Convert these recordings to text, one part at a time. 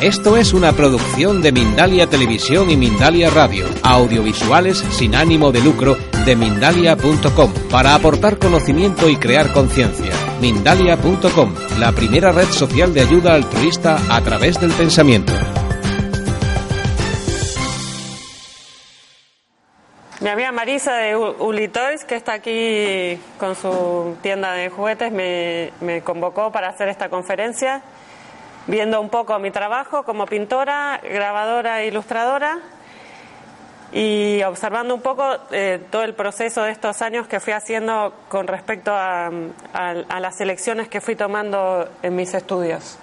Esto es una producción de Mindalia Televisión y Mindalia Radio, audiovisuales sin ánimo de lucro de mindalia.com, para aportar conocimiento y crear conciencia. Mindalia.com, la primera red social de ayuda altruista a través del pensamiento. Mi amiga Marisa de Ulitoys, que está aquí con su tienda de juguetes, me, me convocó para hacer esta conferencia viendo un poco mi trabajo como pintora, grabadora e ilustradora y observando un poco eh, todo el proceso de estos años que fui haciendo con respecto a, a, las elecciones que fui tomando en mis estudios.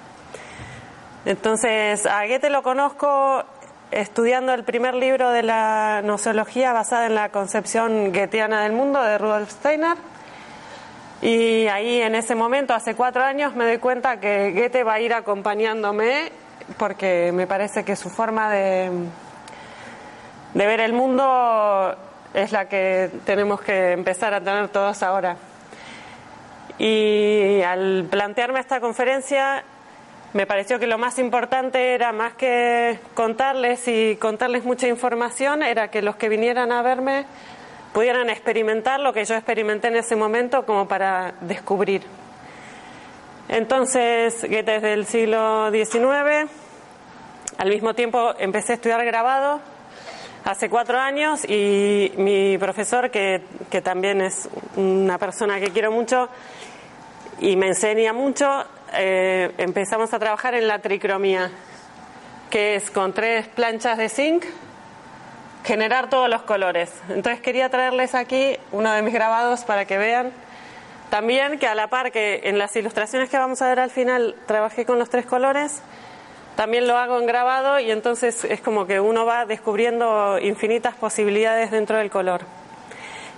Entonces, a Goethe lo conozco estudiando el primer libro de la nosología basada en la concepción goetheana del mundo de Rudolf Steiner y ahí en ese momento, hace cuatro años, me doy cuenta que Goethe va a ir acompañándome porque me parece que su forma de, de ver el mundo es la que tenemos que empezar a tener todos ahora. Y al plantearme esta conferencia, me pareció que lo más importante era, más que contarles y contarles mucha información, era que los que vinieran a verme pudieran experimentar lo que yo experimenté en ese momento como para descubrir. Entonces, desde el siglo XIX, al mismo tiempo empecé a estudiar grabado hace cuatro años y mi profesor, que, que también es una persona que quiero mucho y me enseña mucho, eh, empezamos a trabajar en la tricromía, que es con tres planchas de zinc generar todos los colores. Entonces quería traerles aquí uno de mis grabados para que vean también que a la par que en las ilustraciones que vamos a ver al final trabajé con los tres colores, también lo hago en grabado y entonces es como que uno va descubriendo infinitas posibilidades dentro del color.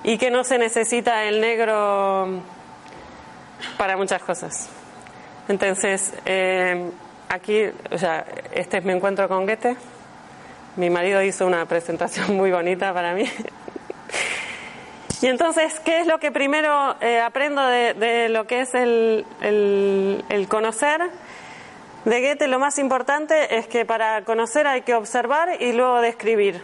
Y que no se necesita el negro para muchas cosas. Entonces, eh, aquí, o sea, este es mi encuentro con Goethe. Mi marido hizo una presentación muy bonita para mí. Y entonces, ¿qué es lo que primero eh, aprendo de, lo que es el, el, conocer? De Goethe lo más importante es que para conocer hay que observar y luego describir.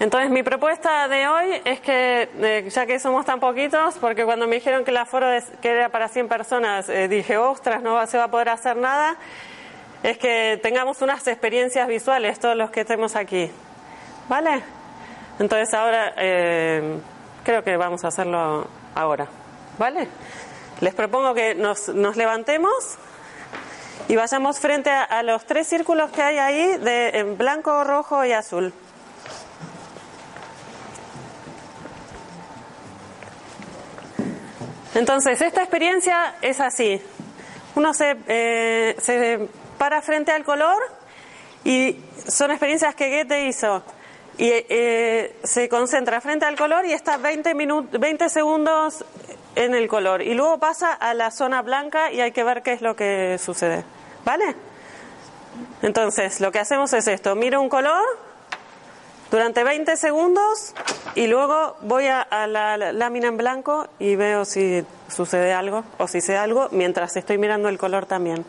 Entonces mi propuesta de hoy es que, eh, ya que somos tan poquitos, porque cuando me dijeron que el aforo que era para 100 personas, eh, dije, ostras, no se va a poder hacer nada, es que tengamos unas experiencias visuales todos los que estemos aquí. ¿Vale? Entonces ahora eh, creo que vamos a hacerlo ahora. ¿Vale? Les propongo que nos, nos levantemos y vayamos frente a, los tres círculos que hay ahí de blanco, rojo y azul. Entonces, esta experiencia es así. Uno se, eh, se para frente al color y son experiencias que Goethe hizo. Y eh, se concentra frente al color y está 20, 20 segundos en el color. Y luego pasa a la zona blanca y hay que ver qué es lo que sucede. ¿Vale? Entonces, lo que hacemos es esto. Miro un color durante 20 segundos y luego voy a, la, la lámina en blanco y veo si sucede algo o si sé algo mientras estoy mirando el color también.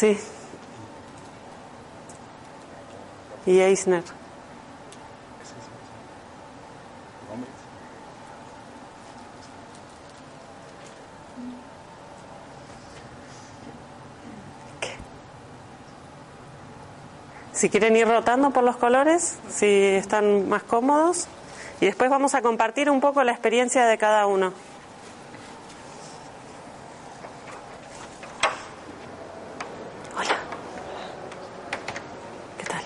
Sí. Y Eisner. Si quieren ir rotando por los colores, si están más cómodos, Y después vamos a compartir un poco la experiencia de cada uno. Hola. ¿Qué tal?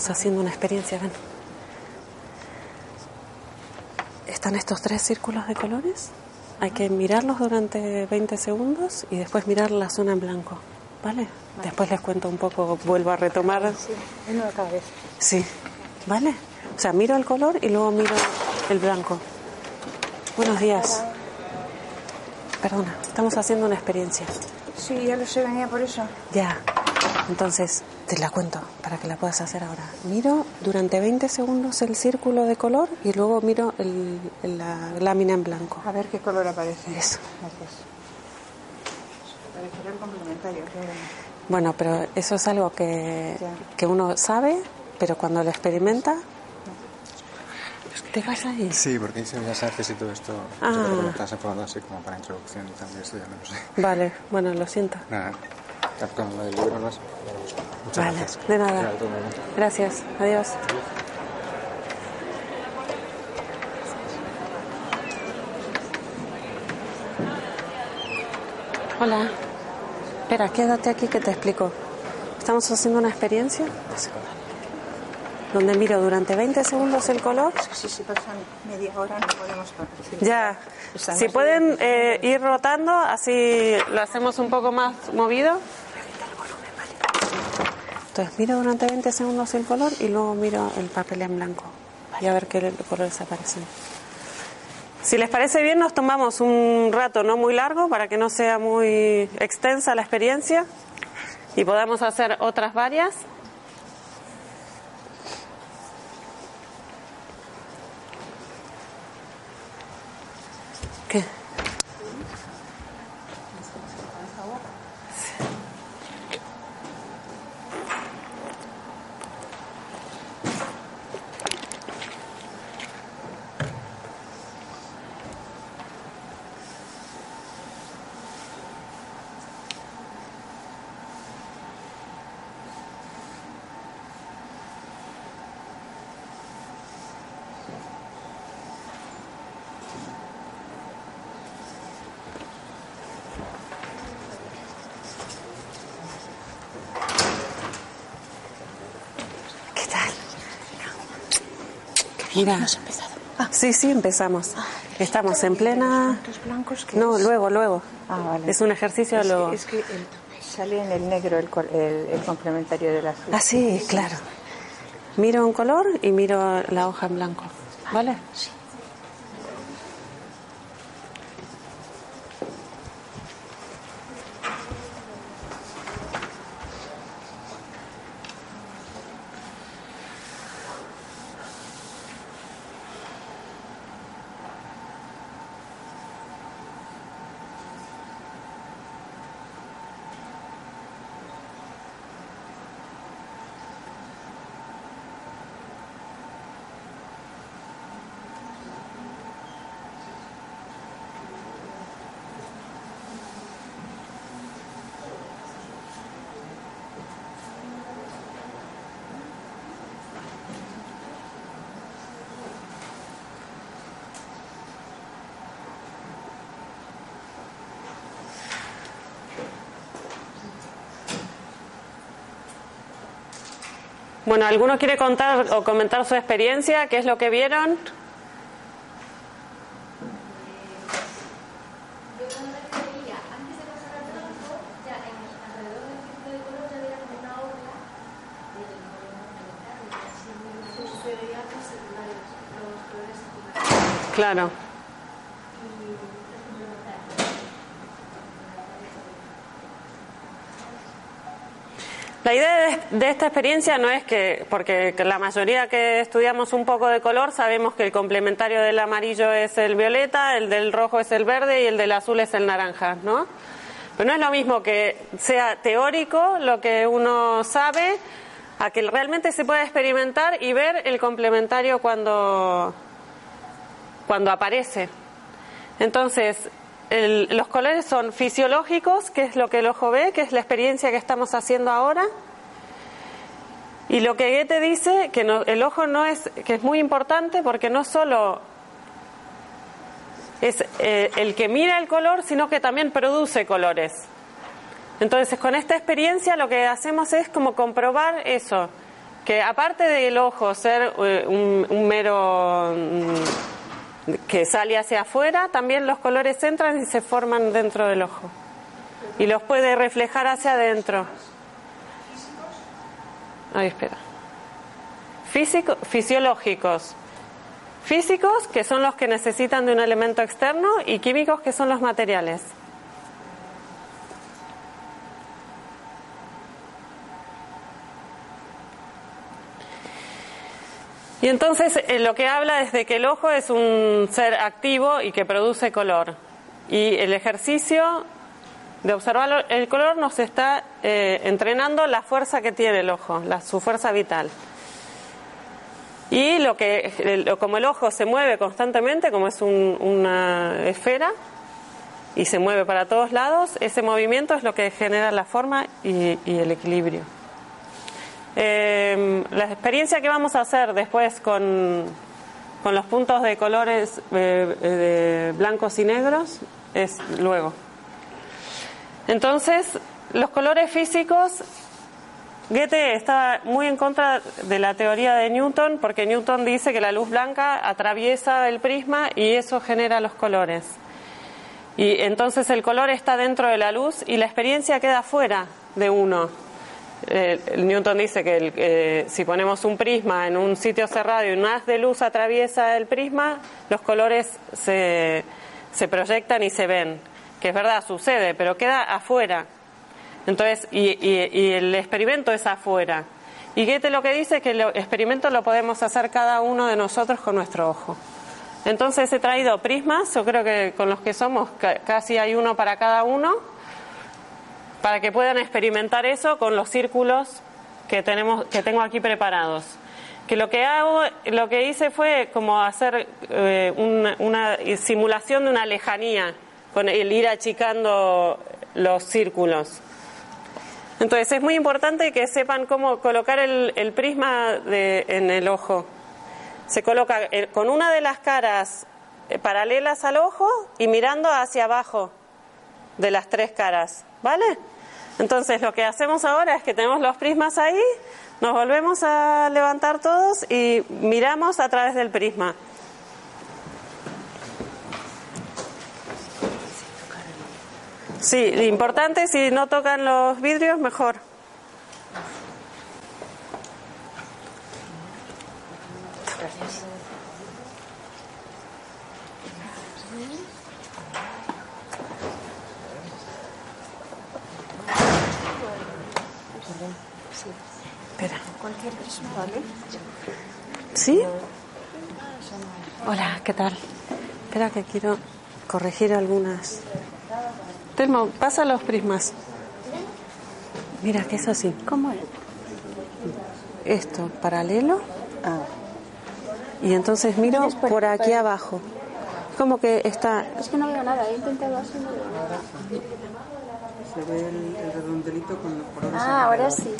Estamos haciendo una experiencia, ven. Están estos tres círculos de colores. Hay que mirarlos durante 20 segundos y después mirar la zona en blanco. ¿Vale? Después les cuento un poco, vuelvo a retomar. Sí, uno cada vez. Sí, ¿vale? O sea, miro el color y luego miro el blanco. Buenos días. Perdona, estamos haciendo una experiencia. Sí, ya lo sé, venía por eso. Ya. Entonces, te la cuento para que la puedas hacer ahora. Miro durante 20 segundos el círculo de color y luego miro el- la lámina en blanco. A ver qué color aparece. Eso. Gracias. Parecerá el complementario, claro. Bueno, pero eso es algo que, que uno sabe, pero cuando lo experimenta... ¿Te vas ahí? Sí, porque hice Bellas Artes y todo esto. Ah. Yo creo que lo estás enfocando así como para introducción y tal, y eso ya no lo sé. Vale, bueno, lo siento. Nada, con lo del libro no es. Muchas Vale, gracias. de nada. Gracias, adiós. Hola. Espera, quédate aquí que te explico. Estamos haciendo una experiencia donde miro durante 20 segundos el color. Si se pasan media hora no podemos. Ya. Si pueden eh, ir rotando, así lo hacemos un poco más movido. Entonces miro durante 20 segundos el color y luego miro el papel en blanco y a ver qué colores aparecen. Si les parece bien, nos tomamos un rato no muy largo para que no sea muy extensa la experiencia y podamos hacer otras varias. Mira. empezado. Sí, sí, empezamos. Estamos en plena... Blancos No, es- luego, luego. Ah, vale. Es un ejercicio Es que- luego. Es que, el- sale en el negro el, el, el complementario del azul. Ah, sí, claro. Miro un color y miro la hoja en blanco. ¿Vale? Bueno, ¿alguno quiere contar o comentar su experiencia? ¿Qué es lo que vieron? Claro. La idea de, esta experiencia no es que, porque la mayoría que estudiamos un poco de color sabemos que el complementario del amarillo es el violeta, el del rojo es el verde y el del azul es el naranja, ¿no? Pero no es lo mismo que sea teórico lo que uno sabe a que realmente se pueda experimentar y ver el complementario cuando, cuando aparece. Entonces, los colores son fisiológicos, que es lo que el ojo ve, que es la experiencia que estamos haciendo ahora. Y lo que Goethe dice, que no- el ojo no es, que es muy importante porque no solo es eh, el que mira el color, sino que también produce colores. Entonces, con esta experiencia lo que hacemos es como comprobar eso, que aparte del ojo ser eh, un, un mero mm, que sale hacia afuera, también los colores entran y se forman dentro del ojo. Y los puede reflejar hacia adentro. Ay, espera. Físico, fisiológicos. Físicos, que son los que necesitan de un elemento externo, y químicos, que son los materiales. Y entonces eh, lo que habla es de que el ojo es un ser activo y que produce color. Y el ejercicio de observar el color nos está eh, entrenando la fuerza que tiene el ojo, la, su fuerza vital. Y lo que, el- como el ojo se mueve constantemente, como es un- una esfera y se mueve para todos lados, ese movimiento es lo que genera la forma y, y el equilibrio. Eh, la experiencia que vamos a hacer después con, con los puntos de colores eh, eh, blancos y negros es luego. Entonces, los colores físicos, Goethe está muy en contra de la teoría de Newton porque Newton dice que la luz blanca atraviesa el prisma y eso genera los colores. Y entonces el color está dentro de la luz y la experiencia queda fuera de uno. Eh, Newton dice que el- eh, si ponemos un prisma en un sitio cerrado y un haz de luz atraviesa el prisma, los colores se, se proyectan y se ven. Que es verdad, sucede, pero queda afuera. Entonces, y, y- y el experimento es afuera. Y Goethe lo que dice es que el experimento lo podemos hacer cada uno de nosotros con nuestro ojo. Entonces he traído prismas, yo creo que con los que somos ca- casi hay uno para cada uno, para que puedan experimentar eso con los círculos que tenemos, que tengo aquí preparados. Que lo que hago, lo que hice fue como hacer eh, una, simulación de una lejanía, con el ir achicando los círculos. Entonces es muy importante que sepan cómo colocar el, el prisma de- en el ojo. Se coloca eh, con una de las caras eh, paralelas al ojo y mirando hacia abajo de las tres caras, ¿vale? Entonces lo que hacemos ahora es que tenemos los prismas ahí, nos volvemos a levantar todos y miramos a través del prisma. Sí, lo importante si no tocan los vidrios, mejor. Espera. Cualquier prisma, ¿vale? ¿Sí? Hola, ¿qué tal? Espera que quiero corregir algunas. Telmo, pasa los prismas. Mira, que es así. ¿Cómo es? Esto, paralelo. Ah, Y entonces miro por- por aquí abajo. Como que está. es que no veo nada, he intentado así no veo nada. Se ve el, el redondelito con los colores. Ah, ahora sí.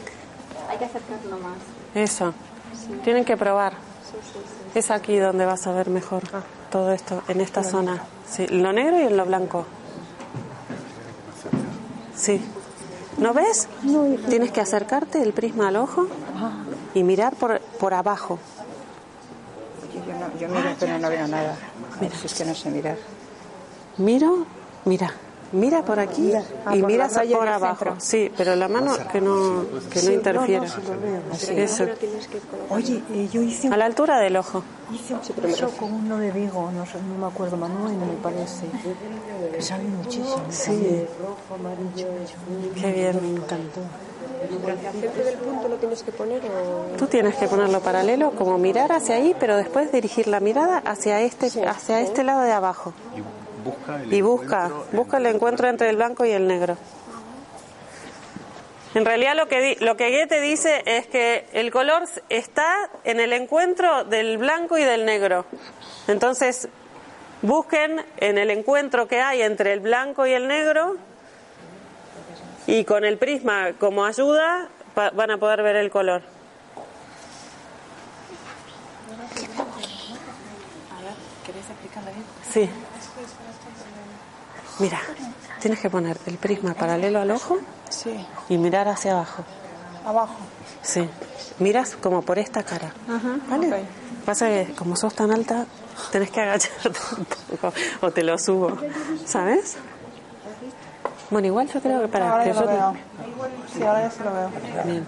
Hay que acercarlo más. Eso. Tienen que probar. Sí, sí, sí. Es aquí donde vas a ver mejor todo esto, en esta zona. Sí, lo negro y en lo blanco. Sí. ¿No ves? Tienes que acercarte el prisma al ojo y mirar por, por abajo. Yo, no, yo miro, pero no veo nada. Mira, si es que no sé mirar. Miro, mira. Mira por aquí Ah, y por mira la raya por abajo. centro. Sí, pero la mano que no, que no interfiera. Eso. Oye, eh, yo hice, A la altura del ojo. hice un curso con uno de Vigo, no, sé, no me acuerdo, Manuel me parece, que sabe muchísimo. Sí. Qué bien. Me encantó. ¿Centro del punto lo tienes que poner o...? Tú tienes que ponerlo paralelo, como mirar hacia ahí, pero después dirigir la mirada hacia este, hacia este lado de abajo y busca, busca el encuentro entre el blanco y el negro. En realidad lo que, lo que Goethe dice es que el color está en el encuentro del blanco y del negro. Entonces, busquen en el encuentro que hay entre el blanco y el negro y con el prisma como ayuda van a poder ver el color. Sí. Mira, tienes que poner el prisma paralelo al ojo Sí, y mirar hacia abajo. abajo. Sí. Miras como por esta cara. ¿Vale? Pasa que como sos tan alta, tenés que agacharte un poco o te lo subo. ¿Sabes? Bueno, igual yo creo que para Ahora que yo lo veo. Sí, ahora ya se lo veo. Bien.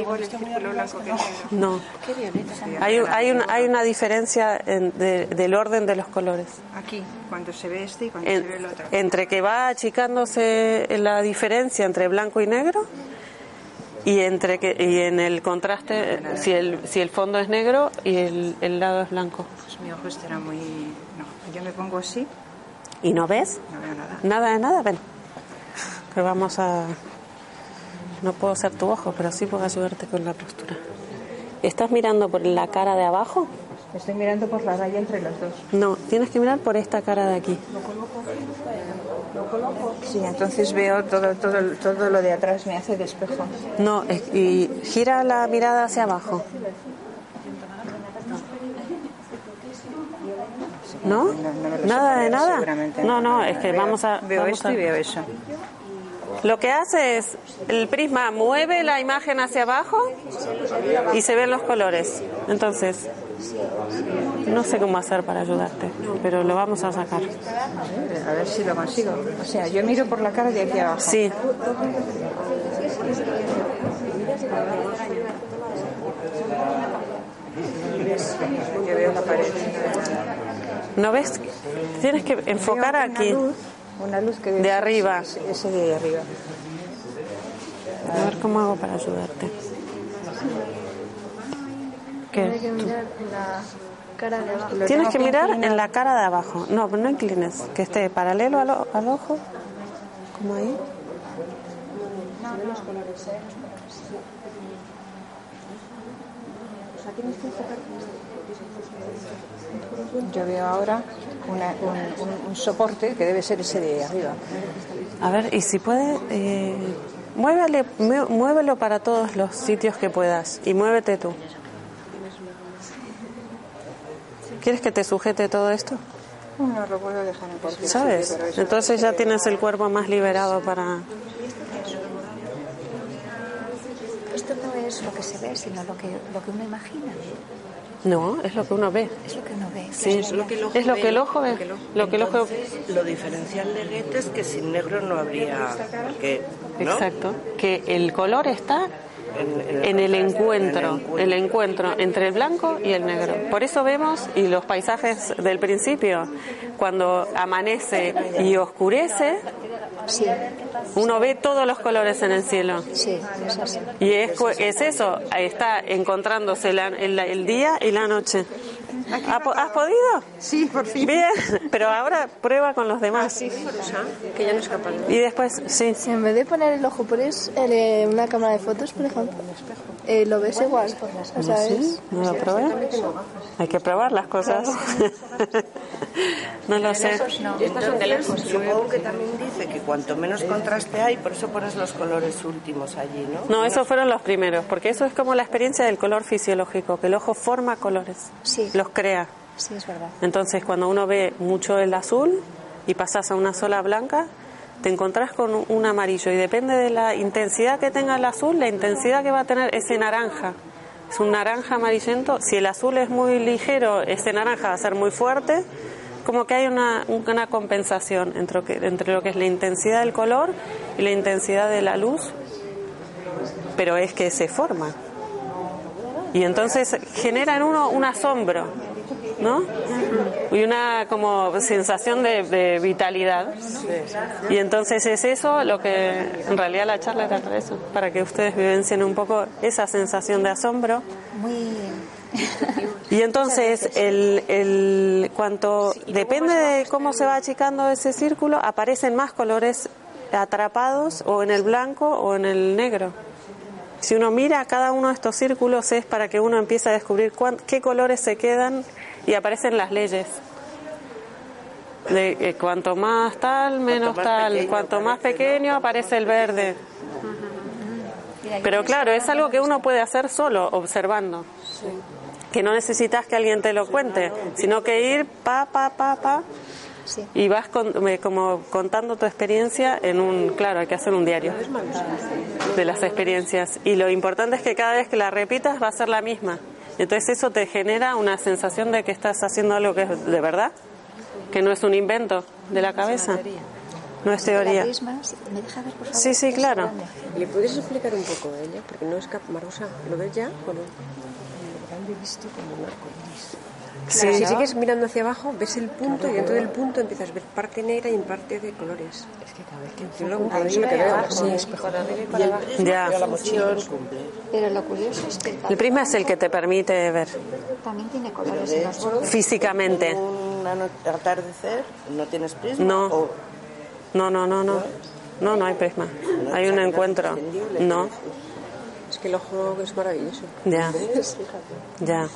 Igual el círculo blanco que negro. No. Hay, un- hay, una, hay una diferencia en- de- del orden de los colores. Aquí, cuando se ve este y cuando En- se ve el otro. entre que va achicándose la diferencia entre blanco y negro y entre que y en el contraste si el si el fondo es negro y el, el lado es blanco Pues mi ojo estará muy... No, yo me pongo así, y no ves no veo nada. nada de nada ven que vamos a no puedo ser tu ojo pero sí puedo ayudarte con la postura estás mirando por la cara de abajo Estoy mirando por la raya entre los dos. no tienes que mirar por esta cara de aquí Sí, entonces veo todo, todo, todo lo de atrás me hace de espejo. no y gira la mirada hacia abajo ¿No? No, lo ¿Nada de nada? No, no, es que Veo- vamos a... Veo vamos esto a- y veo eso. Lo que hace es, el prisma mueve la imagen hacia abajo y se ven los colores. Entonces, no sé cómo hacer para ayudarte, pero lo vamos a sacar. A ver si lo consigo. O sea, yo miro por la cara de aquí abajo. Sí, Yo veo la pared. ¿no ves? Tienes que enfocar aquí. Una luz, que De arriba. Ese, ese de arriba. A ver cómo hago para ayudarte. ¿Qué? cara de abajo. Tienes que mirar en la cara de abajo. No, pero no inclines, que esté paralelo al, o- al ojo, como ahí. Yo veo ahora una- un, un- un soporte que debe ser ese de arriba. A ver, y si puede, eh, muévele, muévelo para todos los sitios que puedas y muévete tú. ¿Quieres que te sujete todo esto? No lo puedo dejar en cualquier ¿Sabes? sitio, pero eso Entonces ya tienes el cuerpo más liberado para... Esto no es lo que se ve, sino lo que, lo que uno imagina. No, es lo que uno ve. Es lo que uno ve. Sí, Es lo que el ojo es lo ve, que el ojo ve. Lo que el ojo... Entonces, lo diferencial de Goethe es que sin negro no habría. Porque, ¿no? Exacto. Que el color está En, en el encuentro, en el encuentro entre el blanco y el negro. Por eso vemos, y los paisajes del principio, cuando amanece y oscurece, Sí, uno ve todos los colores en el cielo. sí, es así. Y es, es eso, ahí está encontrándose la- el, el día y la noche. ¿Ha po- ¿Has podido? Sí, por fin. Bien, pero ahora prueba con los demás. Que ya no es capaz de Y después, sí, Si en vez de poner el ojo pones eh, una cámara de fotos, por ejemplo, eh, lo ves igual. O sea, es... ¿no lo probé? Hay que probar las cosas. no lo sé. Entonces, supongo que también dice que cuanto menos contraste hay, por eso pones los colores últimos allí, ¿no? No, esos fueron los primeros, porque eso es como la experiencia del color fisiológico, que el ojo forma colores, Sí. los crea. Sí, es verdad. Entonces, cuando uno ve mucho el azul y pasas a una sola blanca, te encontrás con un- amarillo y depende de la intensidad que tenga el azul, la intensidad que va a tener ese naranja. Es un naranja amarillento. Si el azul es muy ligero, ese naranja va a ser muy fuerte. Como que hay una, una compensación entre, entre lo que es la intensidad del color y la intensidad de la luz, pero es que se forma. Y entonces genera en uno un asombro, ¿no? Y una como sensación de, de vitalidad. Y entonces es eso lo que en realidad la charla era para eso, para que ustedes vivencien un poco esa sensación de asombro. Muy. Y entonces, el, el, cuanto depende de cómo se va achicando ese círculo, aparecen más colores atrapados o en el blanco o en el negro. Si uno mira cada uno de estos círculos es para que uno empiece a descubrir cuán- qué colores se quedan y aparecen las leyes. De eh, cuanto más tal, menos tal. pequeño cuanto más pequeño aparece el verde. Pero claro, es algo que uno puede hacer solo, observando. que no necesitas que alguien te lo cuente, sino que ir pa, pa, pa, pa, Sí. y vas con- como contando tu experiencia en un, claro, hay que hacer un diario de las experiencias. Y lo importante es que cada vez que la repitas va a ser la misma. Entonces eso te genera una sensación de que estás haciendo algo que es de verdad, que no es un invento de la cabeza, no es teoría. ¿Me deja ver, por favor? Sí, sí, claro. ¿Le puedes explicar un poco a ella? Porque no es cap Marusa, ¿lo ves ya o no? Sí. Si sigues mirando hacia abajo, ves el punto y dentro del punto empiezas a ver parte negra y parte de colores. Es que cada vez que yo lo. Sí. Pero lo curioso es que el El prisma es el que te permite ver también tiene colores en los bordes. físicamente. Un atardecer, ¿no tienes prisma? No. O- No, no, no, no. No, no hay prisma. Hay un encuentro. No, Es que el ojo es maravilloso. ya. Ya.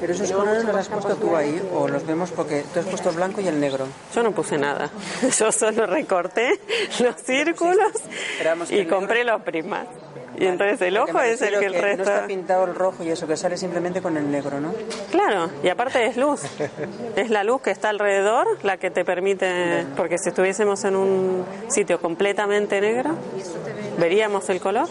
Pero esos colores los has puesto tú ahí, o los vemos porque tú has puesto el blanco y el negro. Yo no puse nada. Yo solo recorté los círculos y compré los prismas. Y entonces el ojo es el que el No resto. está pintado el rojo y eso, que sale simplemente con el negro, ¿no? Claro, y aparte es luz. Es la luz que está alrededor la que te permite. Porque si estuviésemos en un sitio completamente negro, ¿veríamos el color?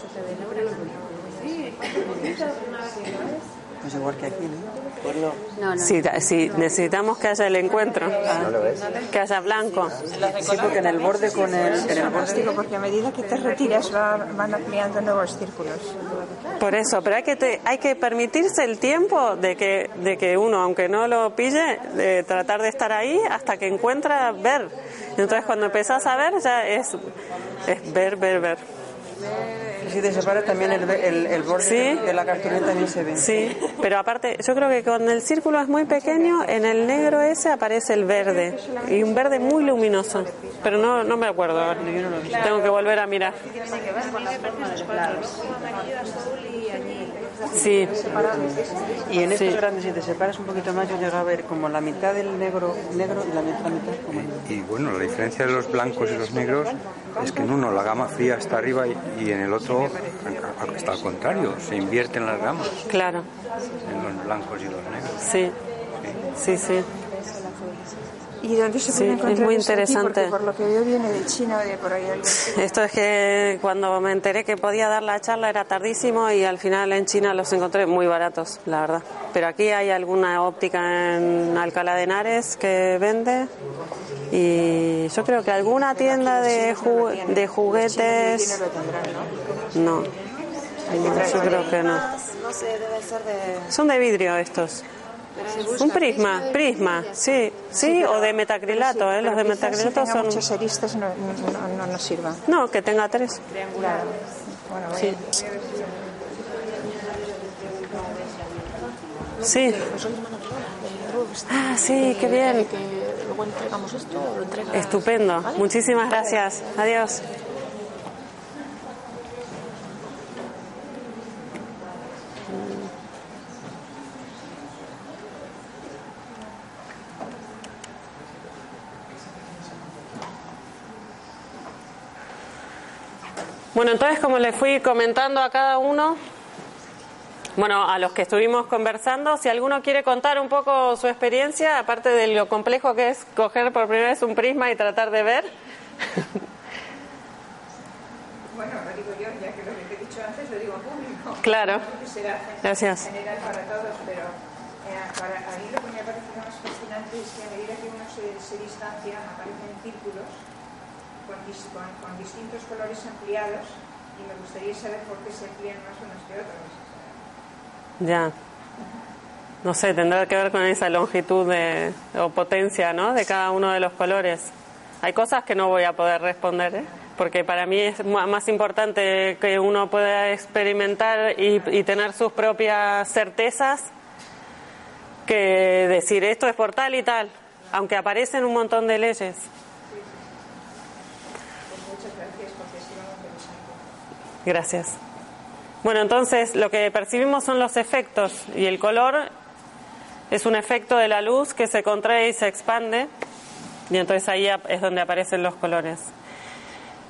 Pues igual que aquí, ¿no? Pues no. No, no. Si, si necesitamos que haya el encuentro, que haya blanco. Sí, porque en el borde con el... En el borde porque a medida que te retiras va- van ampliando nuevos círculos. Por eso, pero hay que te- hay que permitirse el tiempo de que de que uno, aunque no lo pille, de tratar de estar ahí hasta que encuentra ver. Entonces cuando empezás a ver ya es es ver, ver, ver. Si te separa también el, el, el borde Sí. de la cartulina también se ve. Sí, pero aparte, yo creo que con el círculo es muy pequeño, en el negro ese aparece el verde y un verde muy luminoso, pero no no me acuerdo. ahora. Tengo que volver a mirar. Sí, Y en estos Sí. grandes, si te separas un poquito más, yo llegaba a ver como la mitad del negro negro y la mitad, la mitad como... Y bueno, la diferencia de los blancos y los negros es que en uno la gama fría está arriba y, y en el otro está al contrario, se invierten las gamas claro. en los blancos y los negros. Sí. Sí, sí. ¿Y dónde se Sí, puede es encontrar muy esto aquí? interesante. Porque por lo que veo viene de China o de por ahí. algo. Esto es que cuando me enteré que podía dar la charla era tardísimo y al final en China los encontré muy baratos, la verdad. Pero aquí hay alguna óptica en Alcalá de Henares que vende y yo creo que alguna tienda de, ju- de juguetes... ¿no? No, yo creo que no. No sé, debe ser de... Son de vidrio estos. Un prisma, prisma, sí, sí, o de metacrilato, ¿eh? Los de metacrilato son... aristas no, no, nos sirva. No, que tenga tres. Claro. Bueno, voy Sí. a- Sí. Ah, sí, qué bien. Luego entregamos esto. Estupendo. Muchísimas gracias. Adiós. Bueno, entonces como le fui comentando a cada uno, bueno, a los que estuvimos conversando, si alguno quiere contar un poco su experiencia, aparte de lo complejo que es coger por primera vez un prisma y tratar de ver. Bueno, lo digo yo, ya que lo que te he dicho antes lo digo en público. Claro. Será Gracias. general para todos, pero eh, para, a mí lo que me parece más fascinante es que a medida que uno se, se distancia aparecen círculos con, dis- con, con distintos colores ampliados y me gustaría saber por qué se amplían más unos que otros. Ya. No sé, tendrá que ver con esa longitud o potencia, ¿no? De cada uno de los colores. Hay cosas que no voy a poder responder, ¿eh? Porque para mí es más importante que uno pueda experimentar y, y tener sus propias certezas que decir esto es por tal y tal, aunque aparecen un montón de leyes. Gracias. Bueno, entonces lo que percibimos son los efectos y el color es un efecto de la luz que se contrae y se expande y entonces ahí es donde aparecen los colores.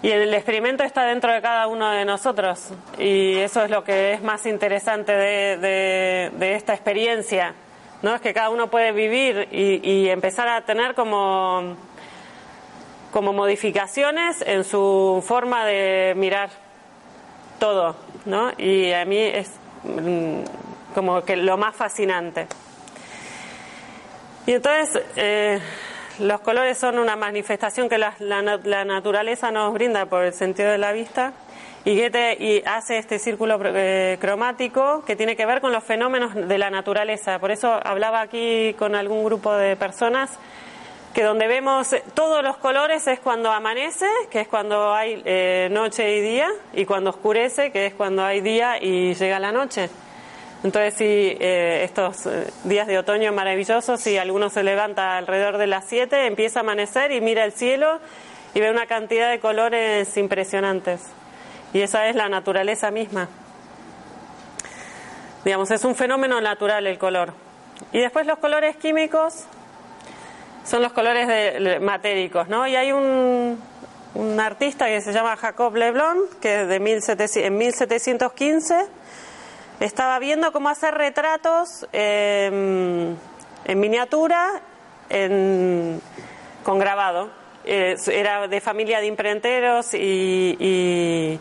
Y el experimento está dentro de cada uno de nosotros. Y eso es lo que es más interesante de esta experiencia. ¿no? Es que cada uno puede vivir y, y empezar a tener como, como modificaciones en su forma de mirar todo. ¿no? Y a mí es mm, como que lo más fascinante. Y entonces, eh, los colores son una manifestación que la, la, naturaleza nos brinda por el sentido de la vista. Y Goethe y hace este círculo eh, cromático que tiene que ver con los fenómenos de la naturaleza. Por eso hablaba aquí con algún grupo de personas que donde vemos todos los colores es cuando amanece, que es cuando hay eh, noche y día, y cuando oscurece, que es cuando hay día y llega la noche. Entonces, si eh, estos eh, días de otoño maravillosos, si alguno se levanta alrededor de las 7, empieza a amanecer y mira el cielo y ve una cantidad de colores impresionantes. Y esa es la naturaleza misma. Digamos, es un fenómeno natural el color. Y después los colores químicos son los colores de, matéricos, ¿no? Y hay un, un artista que se llama Jacob Leblond, que de 1700, en 1715 estaba viendo cómo hacer retratos eh, en miniatura en, con grabado. Eh, era de familia de imprenteros y,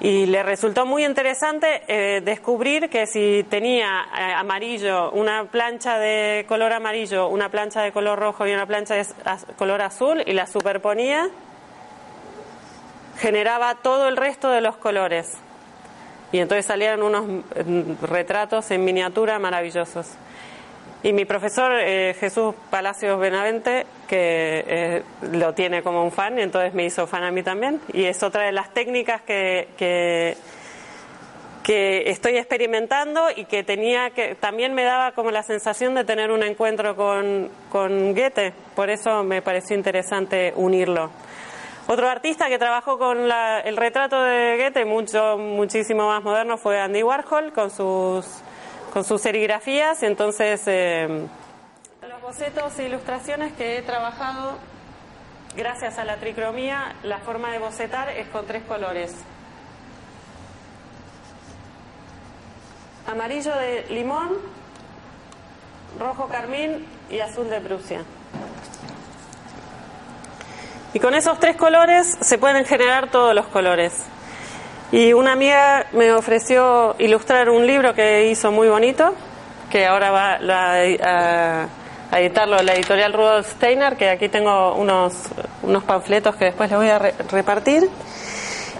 y le resultó muy interesante eh, descubrir que si tenía eh, amarillo, una plancha de color amarillo, una plancha de color rojo y una plancha de color azul y la superponía, generaba todo el resto de los colores. Y entonces salían unos mm, retratos en miniatura maravillosos. Y mi profesor eh, Jesús Palacios Benavente, que eh, lo tiene como un fan, y entonces me hizo fan a mí también. Y es otra de las técnicas que, que, estoy experimentando y que tenía que también me daba como la sensación de tener un encuentro con, con Goethe. Por eso me pareció interesante unirlo. Otro artista que trabajó con la, el retrato de Goethe, mucho, muchísimo más moderno, fue Andy Warhol con sus, con sus serigrafías. Entonces, eh, bocetos e ilustraciones que he trabajado, gracias a la tricromía, la forma de bocetar es con tres colores. Amarillo de limón, rojo carmín y azul de Prusia. Y con esos tres colores se pueden generar todos los colores. Y una amiga me ofreció ilustrar un libro que hizo muy bonito, que ahora va a, a editarlo la editorial Rudolf Steiner, que aquí tengo unos, unos panfletos que después les voy a re, repartir.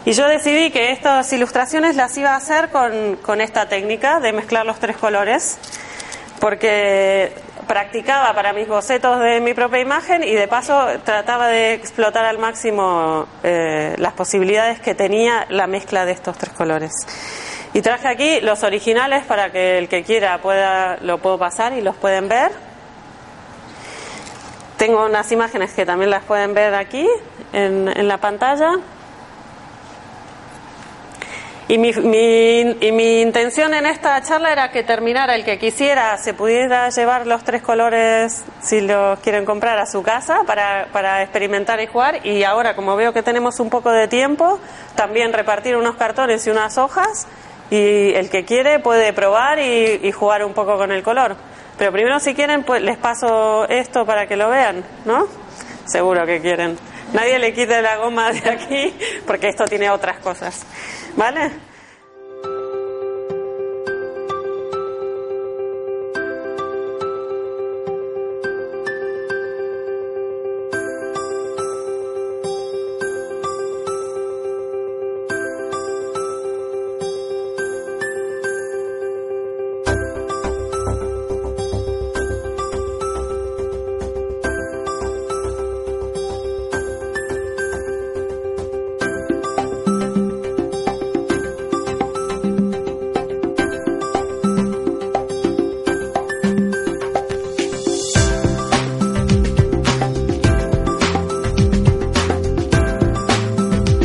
Y yo decidí que estas ilustraciones las iba a hacer con, con esta técnica de mezclar los tres colores, porque practicaba para mis bocetos de mi propia imagen y de paso trataba de explotar al máximo eh, las posibilidades que tenía la mezcla de estos tres colores. Y traje aquí los originales para que el que quiera pueda lo puedo pasar y los pueden ver. Tengo unas imágenes que también las pueden ver aquí en, la pantalla. Y mi, mi, y mi intención en esta charla era que terminara el que quisiera, se pudiera llevar los tres colores, si los quieren comprar, a su casa para, para experimentar y jugar. Y ahora, como veo que tenemos un poco de tiempo, también repartir unos cartones y unas hojas. Y el que quiere puede probar y jugar un poco con el color. Pero primero, si quieren, pues les paso esto para que lo vean, ¿no? Seguro que quieren. Nadie le quite la goma de aquí porque esto tiene otras cosas. ¿Vale?